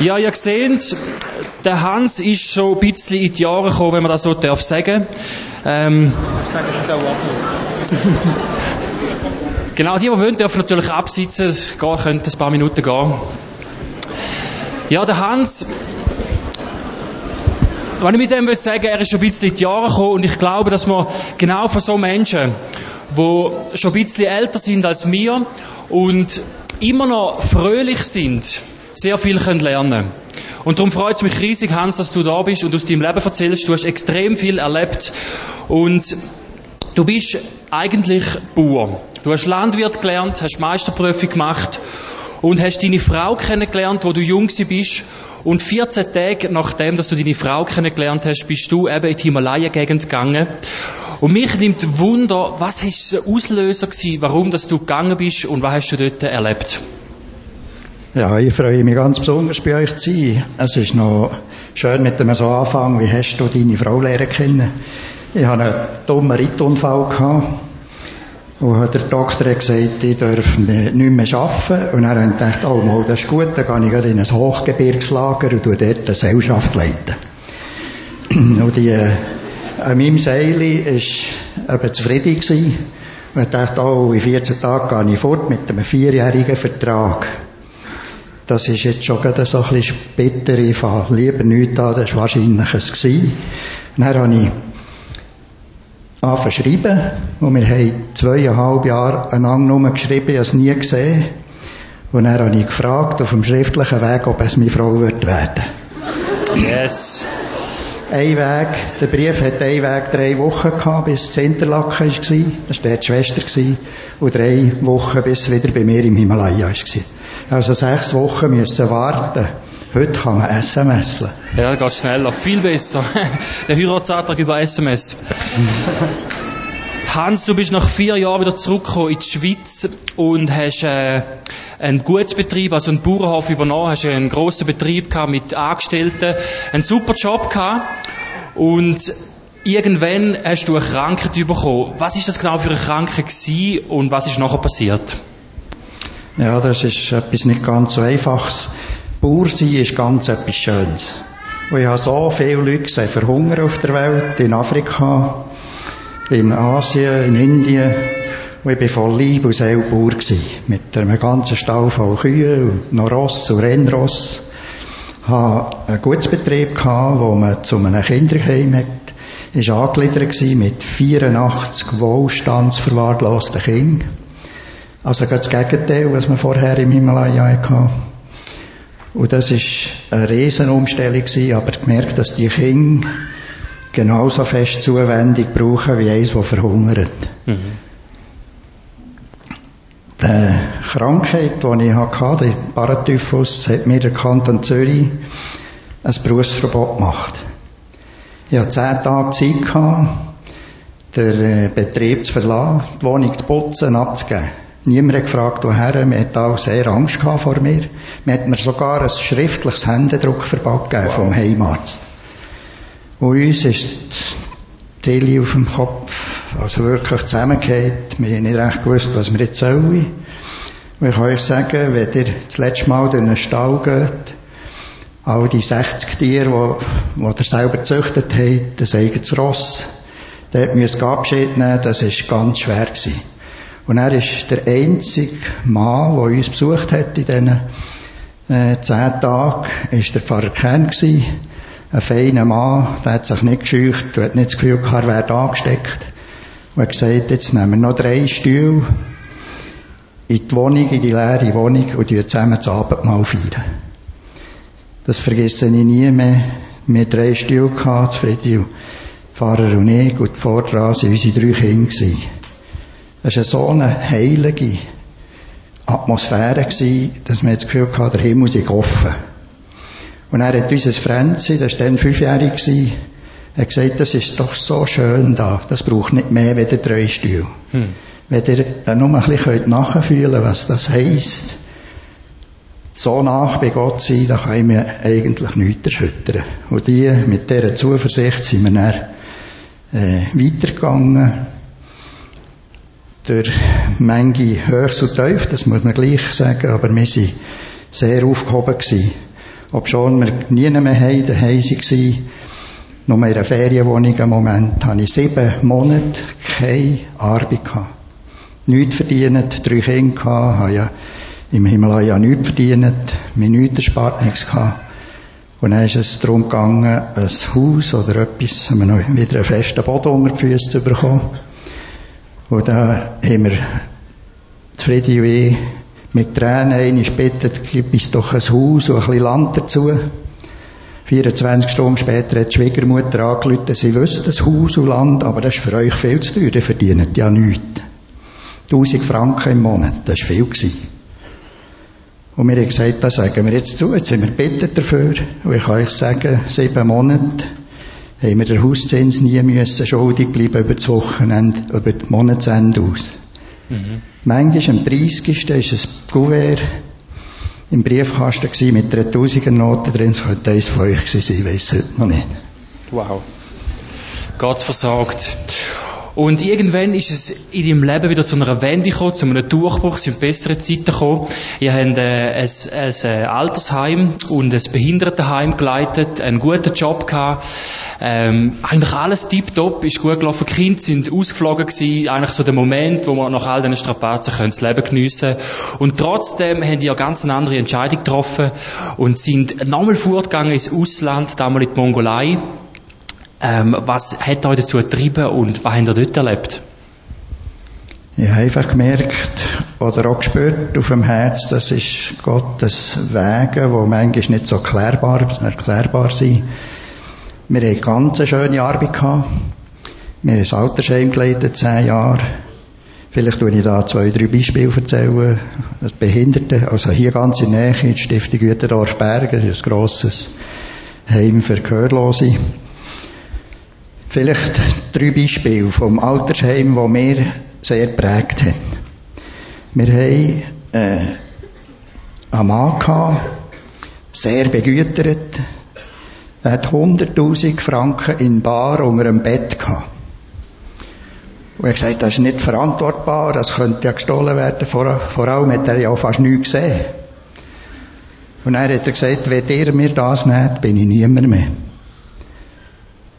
Ja, ihr seht, der Hans ist so ein bisschen in die Jahre gekommen, wenn man das so darf sagen. Ähm, ich sage es auch Genau, die, die wollen, dürfen natürlich absitzen. Gehen können ein paar Minuten gehen. Ja, der Hans, was ich mit dem will sagen, er ist schon ein bisschen in die Jahre gekommen und ich glaube, dass man genau von so Menschen, die schon ein bisschen älter sind als wir und immer noch fröhlich sind, sehr viel können Und darum freut es mich riesig, Hans, dass du da bist und aus deinem Leben erzählst. Du hast extrem viel erlebt und du bist eigentlich Bauer. Du hast Landwirt gelernt, hast Meisterprüfung gemacht und hast deine Frau kennengelernt, wo du jung bist. Und 14 Tage nachdem, dass du deine Frau kennengelernt hast, bist du eben in die Himalaya-Gegend gegangen. Und mich nimmt Wunder, was war der Auslöser gewesen, warum dass du gegangen bist und was hast du dort erlebt? Ja, ich freue mich ganz besonders bei euch zu sein. Es ist noch schön mit dem so Anfang. Wie hast du deine Frau lernen kennen? Ich hatte einen dummen Rittunfall gehabt. Und der Doktor hat gesagt, ich darf nicht mehr arbeiten. Und habe ich gedacht, oh, mal, das ist gut, dann gehe ich in ein Hochgebirgslager und dort eine Gesellschaft leiten. Und die, äh, an meinem Seil war eben zufrieden gewesen. Und ich dachte, oh, in 14 Tagen gehe ich fort mit einem vierjährigen Vertrag das ist jetzt schon gerade so ein bisschen später, ich fange lieber nichts an, das war wahrscheinlich es gewesen. Dann habe ich angefangen zu schreiben, und wir haben zweieinhalb Jahre einander nur geschrieben, ich habe es nie gesehen. Und dann habe ich gefragt, auf dem schriftlichen Weg, ob es meine Frau wird werden. Yes. Ein Weg, der Brief hat einen Weg drei Wochen gehabt, bis es Interlaken war. Das war die Schwester. Und drei Wochen, bis es wieder bei mir im Himalaya war. Also sechs Wochen müssen warten. Heute kann man SMS. Ja, geht schneller. Viel besser. Der Heiratsantrag über SMS. Hans, du bist nach vier Jahren wieder zurückgekommen in die Schweiz und hast äh, einen Gutsbetrieb, also einen Bauernhof übernommen, hast einen grossen Betrieb gehabt mit Angestellten, einen super Job gehabt und irgendwann hast du eine Krankheit bekommen. Was ist das genau für eine Krankheit gewesen und was ist nachher passiert? Ja, das ist etwas nicht ganz so einfaches. Bauer sein ist ganz etwas Schönes. Und ich habe so viele Leute gesehen, verhungern auf der Welt, in Afrika, in Asien, in Indien. Und ich war voll Liebe und Seele Bauer. Mit einem ganzen Stall voll Kühe noch Ross und Rennross. Ich hatte einen Gutsbetrieb gehabt, wo man zu einem Kinderheim hat, ist angegliedert mit 84 wohlstandsverwahrlosten Kindern. Also das Gegenteil, was man vorher im Himalaya hatte. Und das war eine Riesenumstellung aber gemerkt, dass die Kinder genauso fest Zuwendung brauchen wie eins, das verhungert. Mhm. Die Krankheit, die ich hatte, der Paratyphus, hat mir der Kanton Zürich ein Berufsverbot gemacht. Ich hatte zehn Tage Zeit gehabt, den äh, Betrieb zu verlassen, die Wohnung zu putzen, abzugeben. Niemand hat gefragt, woher. Man hat auch sehr Angst vor mir. Man hat mir sogar ein schriftliches Händedruckverbot gegeben vom Heimarzt. Und uns ist die Tele auf dem Kopf, also wirklich zusammengeht. Wir haben nicht recht gewusst, was wir jetzt sollen. Und ich kann euch sagen, wenn ihr das letzte Mal durch einen Stall geht, all die 60 Tiere, die, die ihr selber gezüchtet habt, das eigenes Ross, dort müsst ihr Abschied nehmen, das war ganz schwer gewesen. Und er ist der einzige Mann, der uns besucht hat in diesen äh, zehn Tagen, ist der Pfarrer Kern gewesen. Ein feiner Mann, der hat sich nicht gescheucht, der hat nicht das Gefühl gehabt, er wäre angesteckt. Und hat gesagt, jetzt nehmen wir noch drei Stühle in die Wohnung, in die leere Wohnung und wir zusammen das Abendmahl feiern. Das vergesse ich nie mehr. Wir hatten drei Stühle gehabt, Friedi, Pfarrer und ich, und vor dran waren unsere drei Kinder. Das war so eine heilige Atmosphäre, dass man das Gefühl hatte, der Himmel sei offen. Und er hat unser Franzi, das war dann fünfjährig, gewesen, hat gesagt, das ist doch so schön da, das braucht nicht mehr wie der Drehstuhl. Hm. Wenn ihr dann nur ein bisschen nachfühlen könnt, was das heisst, so nach bei Gott sein, da kann ich mir eigentlich nichts erschüttern. Und die, mit dieser Zuversicht sind wir dann äh, weitergegangen durch manche Höchst und Tief, das muss man gleich sagen, aber wir sind sehr aufgehoben gewesen. Ob schon wir nie mehr heim daheim waren, nur in einer Ferienwohnung im Moment, habe ich sieben Monate keine Arbeit gehabt. Nichts verdient, drei Kinder gehabt, habe ja im Himalaya nichts verdient, mir nichts erspart, nichts gehabt. Und dann ist es darum gegangen, ein Haus oder etwas, haben wir noch wieder einen festen Boden unter die Füße zu bekommen. Und da haben wir zufrieden wie mit Tränen einmal bittet, gib uns doch ein Haus und ein bisschen Land dazu. 24 Stunden später hat die Schwiegermutter angerufen, sie wüsste das Haus und Land, aber das ist für euch viel zu teuer, ihr verdient ja nichts. 1000 Franken im Monat, das war viel. Gewesen. Und wir haben gesagt, das sagen wir jetzt zu, jetzt sind wir bittet dafür. Und ich kann euch sagen, sieben Monate haben wir den Hauszins nie müssen schuldig bleiben über das Wochenende, über das Monatsende aus. Mhm. Manchmal am 30. war ein Kuvert im Briefkasten mit 3000 Noten drin. Es könnte eines von euch sein, ich weiß es heute noch nicht. Wow. Gott versorgt. Und irgendwann ist es in deinem Leben wieder zu einer Wende gekommen, zu einem Durchbruch, sind bessere Zeiten gekommen. Ihr habt äh, ein, ein, ein Altersheim und ein Behindertenheim geleitet, einen guten Job gehabt. Ähm, eigentlich alles tiptop, ist gut gelaufen. Die Kinder sind ausgeflogen gewesen. Eigentlich so der Moment, wo man nach all diesen Strapazen können das Leben geniessen Und trotzdem haben die ja ganz eine andere Entscheidung getroffen und sind nochmal fortgegangen ins Ausland, damals in die Mongolei. Ähm, was hat euch dazu getrieben und was habt ihr dort erlebt? Ich habe einfach gemerkt oder auch gespürt auf dem Herz, das ist Gottes Wege, die manchmal nicht so erklärbar, erklärbar sind. Wir hatten ganz eine schöne Arbeit gehabt. Wir haben ein Altersheim geleitet, zehn Jahre. Vielleicht tue ich da zwei, drei Beispiele erzählen. Das Behinderte, also hier ganz in Nähe, die Stiftung Güterdorf Berger, ein grosses Heim für Gehörlose. Vielleicht drei Beispiele vom Altersheim, wo mir sehr geprägt haben. Wir haben äh, einen Mann gehabt, sehr begütert. Er hat 100.000 Franken in Bar unter dem Bett gehabt. Und er hat gesagt, das ist nicht verantwortbar, das könnte ja gestohlen werden. Vor, vor allem hat er ja fast nichts gesehen. Und dann hat er gesagt, wenn ihr mir das nehmt, bin ich niemand mehr.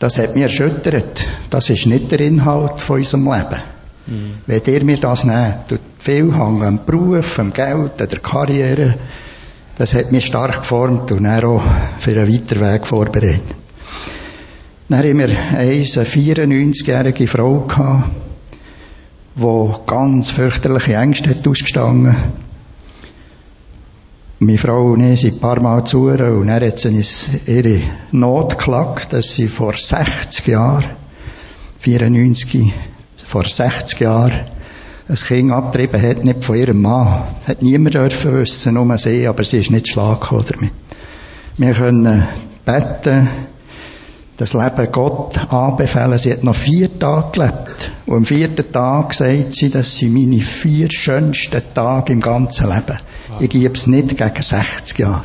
Das hat mich erschüttert. Das ist nicht der Inhalt von unserem Leben. Mhm. Wenn ihr mir das nehmt, tut viel hängen am Beruf, am Geld, an der Karriere, das hat mich stark geformt und dann auch für einen weiteren Weg vorbereitet. Dann haben wir eine 94-jährige Frau gehabt, die ganz fürchterliche Ängste hat ausgestanden meine Frau und ich sind ein paar Mal zu und dann hat sie uns ihre Not geklagt, dass sie vor 60 Jahren, 94, vor 60 Jahren, ein Kind abgetrieben hat, nicht von ihrem Mann. Hat niemand dürfen wissen, nur sie, aber sie ist nicht schlagen damit. Wir können beten, das Leben Gott anbefehlen. Sie hat noch vier Tage gelebt. Und am vierten Tag sagt sie, das sind meine vier schönsten Tage im ganzen Leben. Ich gebe es nicht gegen 60 Jahre.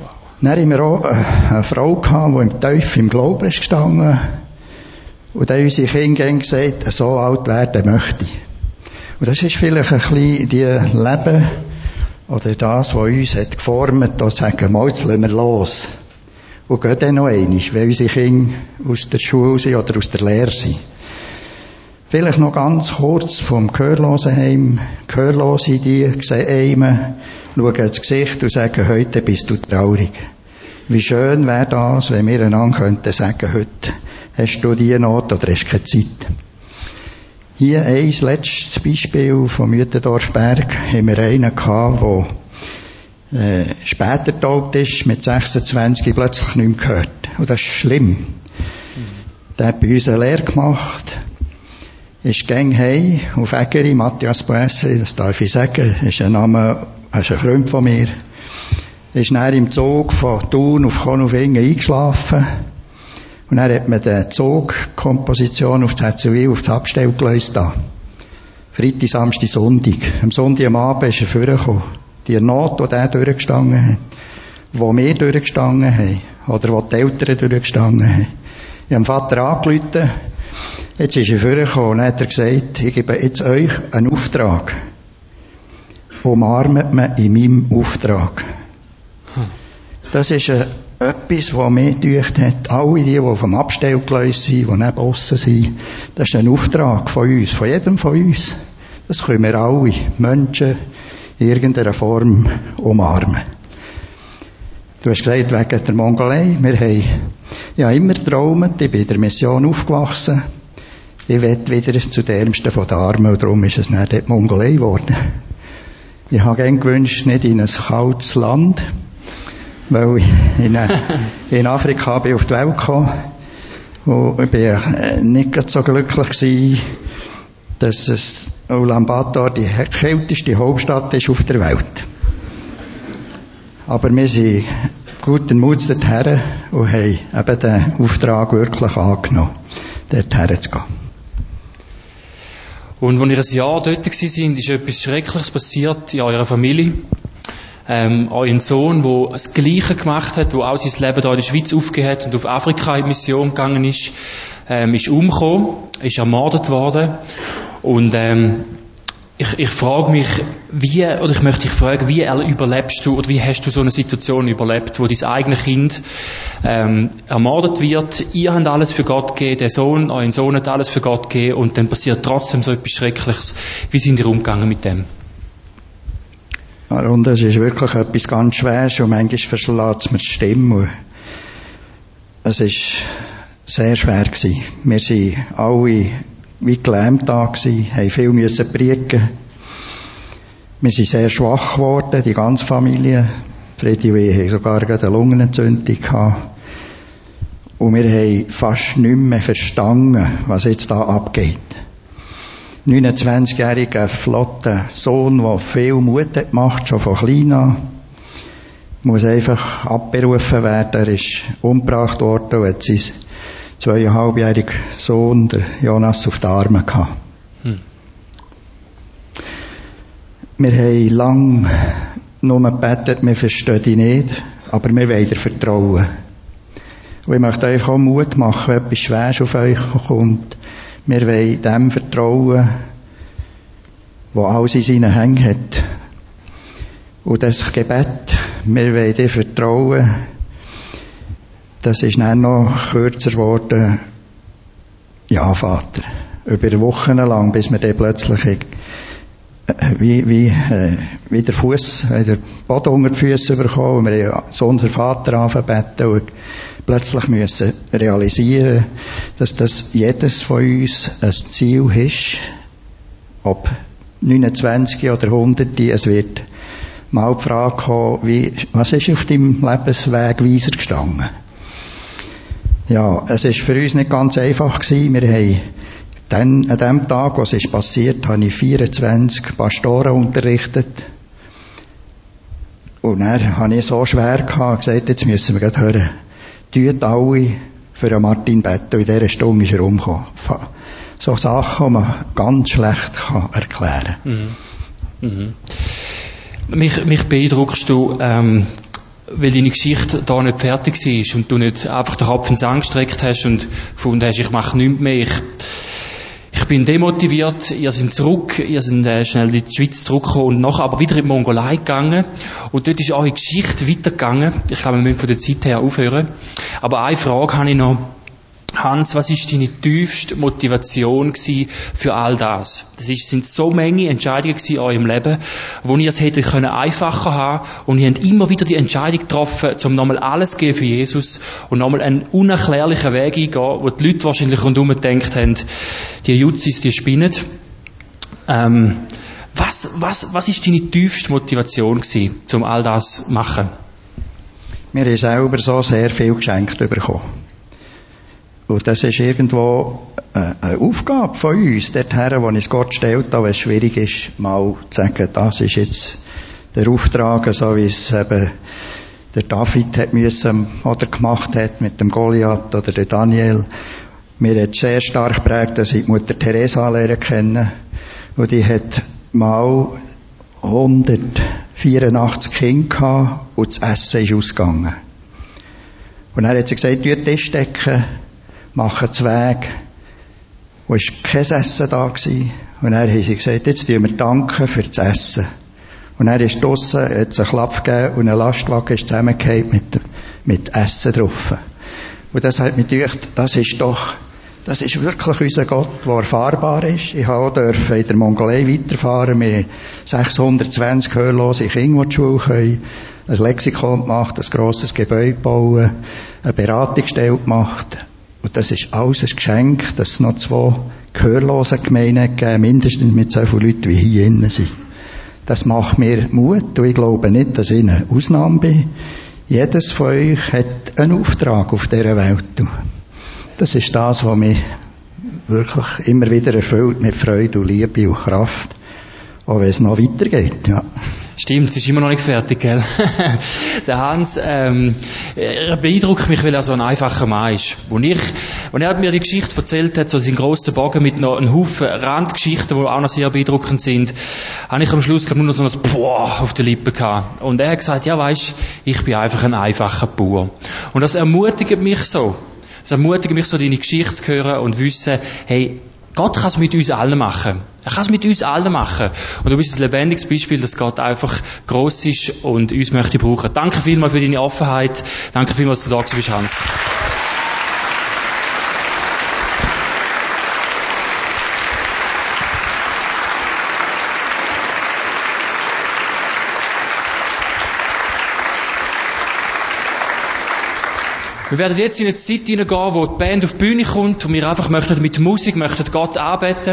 Wow. Dann hatten wir auch eine Frau, gehabt, die im Teufel im Glauben ist gestanden. Und dann unsere Kinder gesagt, so alt werden möchte ich. Und das ist vielleicht ein bisschen die Leben, oder das, was uns hat geformt, da sagen, mal, jetzt lassen wir los. Und gehen dann noch einmal, wenn unsere Kinder aus der Schule sind oder aus der Lehre sind. Vielleicht noch ganz kurz vom Gehörlosenheim. Gehörlose, die sehen einem, schauen ins Gesicht und sagen, heute bist du traurig. Wie schön wäre das, wenn wir einander könnten sagen, heute hast du die Not oder hast keine Zeit. Hier ein letztes Beispiel vom Mütendorfberg haben wir einen gehabt, der äh, später tot ist, mit 26 plötzlich nicht mehr gehört. Und das ist schlimm. Der hat bei uns eine Lehre gemacht, ist gang heim auf Egeri, Matthias Boesse, das darf ich sagen, ist ein Name, ist ein Freund von mir, ist dann im Zug von Thun auf Konufingen eingeschlafen und dann hat man die Zugkomposition auf das Hetzewil, auf das Abstellgleis da. Freitag, Samstag, Sonntag. Am Sonntag am Abend ist er vorgekommen. Die Not, die der durchgestanden hat, wo wir durchgestanden haben, oder wo die Eltern durchgestanden haben. Ich habe dem Vater angerufen, Jetzt ist er vorgekommen und hat er gesagt, ich gebe jetzt euch einen Auftrag. Umarmet mich in meinem Auftrag. Hm. Das ist äh, etwas, was mir gedacht hat, alle die, die auf dem Abstellgleis sind, die neben aussen sind, das ist ein Auftrag von uns, von jedem von uns. Das können wir alle Menschen in irgendeiner Form umarmen. Du hast gesagt, wegen der Mongolei, wir haben ja immer geträumt, ich bin in der Mission aufgewachsen, ich will wieder zu den Ärmsten von den Armen und darum ist es nicht die Mongolei geworden. Ich habe gerne gewünscht, nicht in ein kaltes Land, weil ich in, in Afrika bin auf die Welt gekommen und ich bin nicht so glücklich gewesen, dass es Ulaanbaatar die kälteste Hauptstadt ist auf der Welt. Aber wir sind guten Mut dorthin und haben eben den Auftrag wirklich angenommen, dorthin zu gehen. Und als ihr ein Jahr dort waren, ist etwas Schreckliches passiert in eurer Familie. Ähm, euer Sohn, der das Gleiche gemacht hat, der auch sein Leben hier in der Schweiz aufgehört hat und auf Afrika in Mission gegangen ist, ähm, ist umgekommen, ist ermordet worden. Und ähm, ich, ich frage mich, wie, oder ich möchte dich fragen, wie überlebst du, oder wie hast du so eine Situation überlebt, wo dein eigenes Kind ähm, ermordet wird, ihr habt alles für Gott gegeben, der Sohn, euer Sohn hat alles für Gott gegeben, und dann passiert trotzdem so etwas Schreckliches. Wie sind ihr umgegangen mit dem? Und es ist wirklich etwas ganz Schweres und manchmal verschlägt es mir die Stimme. Es ist sehr schwer gewesen. Wir sind alle wie gelähmt da gewesen, haben viel müssen prieken. Wir sind sehr schwach geworden, die ganze Familie. Freddy und ich haben sogar eine Lungenentzündung gehabt. Und wir haben fast nicht mehr verstanden, was jetzt da abgeht. 29-jähriger, flotter Sohn, der viel Mut hat gemacht, schon von klein an, muss einfach abberufen werden. Er ist umgebracht worden und hat sein zweieinhalbjährigen Sohn, der Jonas, auf den Armen gehabt. Hm. Wir haben lang nur gebetet, wir verstehen dich nicht, aber wir wollen dir vertrauen. Und ich möchte euch auch Mut machen, wenn etwas Schweres auf euch kommt. Wir wollen dem vertrauen, wo alles in seinen Hängen hat. Und das Gebet, wir wollen dir vertrauen, das ist dann noch kürzer geworden. Ja, Vater. Über Wochen lang, bis wir dann plötzlich äh, wie, wie, äh, wie der Fuß, äh, der Boden unter die Füße bekommen. Wir haben so unser Vater angebeten und plötzlich müssen realisieren, dass das jedes von uns ein Ziel ist. Ob 29 oder 100, es wird mal die Frage kommen, wie, was ist auf deinem Lebensweg weiser gestanden? Ja, es ist für uns nicht ganz einfach gewesen. Wir haben dann, an dem Tag, was ist passiert, habe ich 24 Pastoren unterrichtet. Und dann habe ich so schwer gehabt, gesagt, jetzt müssen wir gerade hören. Tut alle für Martin. Und in dieser Stunde ist er umgekommen. So Sachen, die man ganz schlecht erklären kann. Mhm. Mhm. Mich, mich beeindruckst du, ähm, weil deine Geschichte da nicht fertig war und du nicht einfach den Kopf ins angestreckt hast und gefunden hast, ich mache nichts mehr, ich, ich bin demotiviert, ihr seid zurück, ihr seid äh, schnell in die Schweiz zurückgekommen und nachher aber wieder in die Mongolei gegangen. Und dort ist eure Geschichte weitergegangen. Ich glaube, wir müssen von der Zeit her aufhören. Aber eine Frage habe ich noch Hans, was ist deine tiefste Motivation für all das? Das ist, sind so viele Entscheidungen in eurem Leben, wo ihr es können einfacher haben und ihr habt immer wieder die Entscheidung getroffen, um nochmal alles zu geben für Jesus und nochmal einen unerklärlichen Weg eingehen, wo die Leute wahrscheinlich rundherum gedacht haben, die Jutzis, die spinnen. Ähm, was, was, was ist deine tiefste Motivation gewesen, um all das zu machen? Wir haben selber so sehr viel geschenkt bekommen. Und das ist irgendwo äh, eine Aufgabe von uns, dorthin, wo es Gott stellt, wenn es schwierig ist, mal zu sagen, das ist jetzt der Auftrag, so wie es eben der David hat müssen oder gemacht hat mit dem Goliath oder der Daniel. Mir hat sehr stark geprägt, dass ich die Mutter Teresa lernen kennen. Und die hat mal 184 Kinder gehabt und das Essen ist ausgegangen. Und dann hat sie gesagt, die Tisch decken, machen zu Weg. Wo ist kein Essen da gewesen. Und dann haben sie gesagt, jetzt tun wir danken für das Essen. Und dann ist draussen, hat einen Klapp gegeben und ein Lastwagen ist zusammengefallen mit, mit Essen drauf. Und das hat mich gedacht, das ist doch, das ist wirklich unser Gott, der erfahrbar ist. Ich dürfen in der Mongolei weiterfahren. Wir 620 hörlose Kinder, die die Schule können. Ein Lexikon gemacht, ein grosses Gebäude bauen, eine Beratungsstelle gemacht. Und das ist alles ein Geschenk, dass es noch zwei gehörlose Gemeinden gegeben, mindestens mit so vielen Leuten wie hier innen sind. Das macht mir Mut und ich glaube nicht, dass ich eine Ausnahme bin. Jedes von euch hat einen Auftrag auf dieser Welt. Das ist das, was mich wirklich immer wieder erfüllt mit Freude und Liebe und Kraft. Auch wenn es noch weitergeht, ja. Stimmt, es ist immer noch nicht fertig, gell? der Hans, ähm, er beeindruckt mich, weil er so ein einfacher Mann ist. Und ich, und er mir die Geschichte erzählt hat, so seinen grossen Bogen mit noch einem Haufen Randgeschichten, die auch noch sehr beeindruckend sind, habe ich am Schluss glaub, nur noch so ein Boah auf die Lippen gehabt. Und er hat gesagt, ja weisst, ich bin einfach ein einfacher Bauer. Und das ermutigt mich so. Es ermutigt mich so, deine Geschichte zu hören und wissen, hey, Gott kann es mit uns allen machen. Er kann es mit uns allen machen. Und du bist ein lebendiges Beispiel, dass Gott einfach groß ist und uns möchte brauchen. Danke vielmals für deine Offenheit. Danke vielmals, dass du da bist, Hans. Wir werden jetzt in eine Zeit hineingehen, wo die Band auf die Bühne kommt und wir einfach möchten mit Musik möchten Gott anbeten.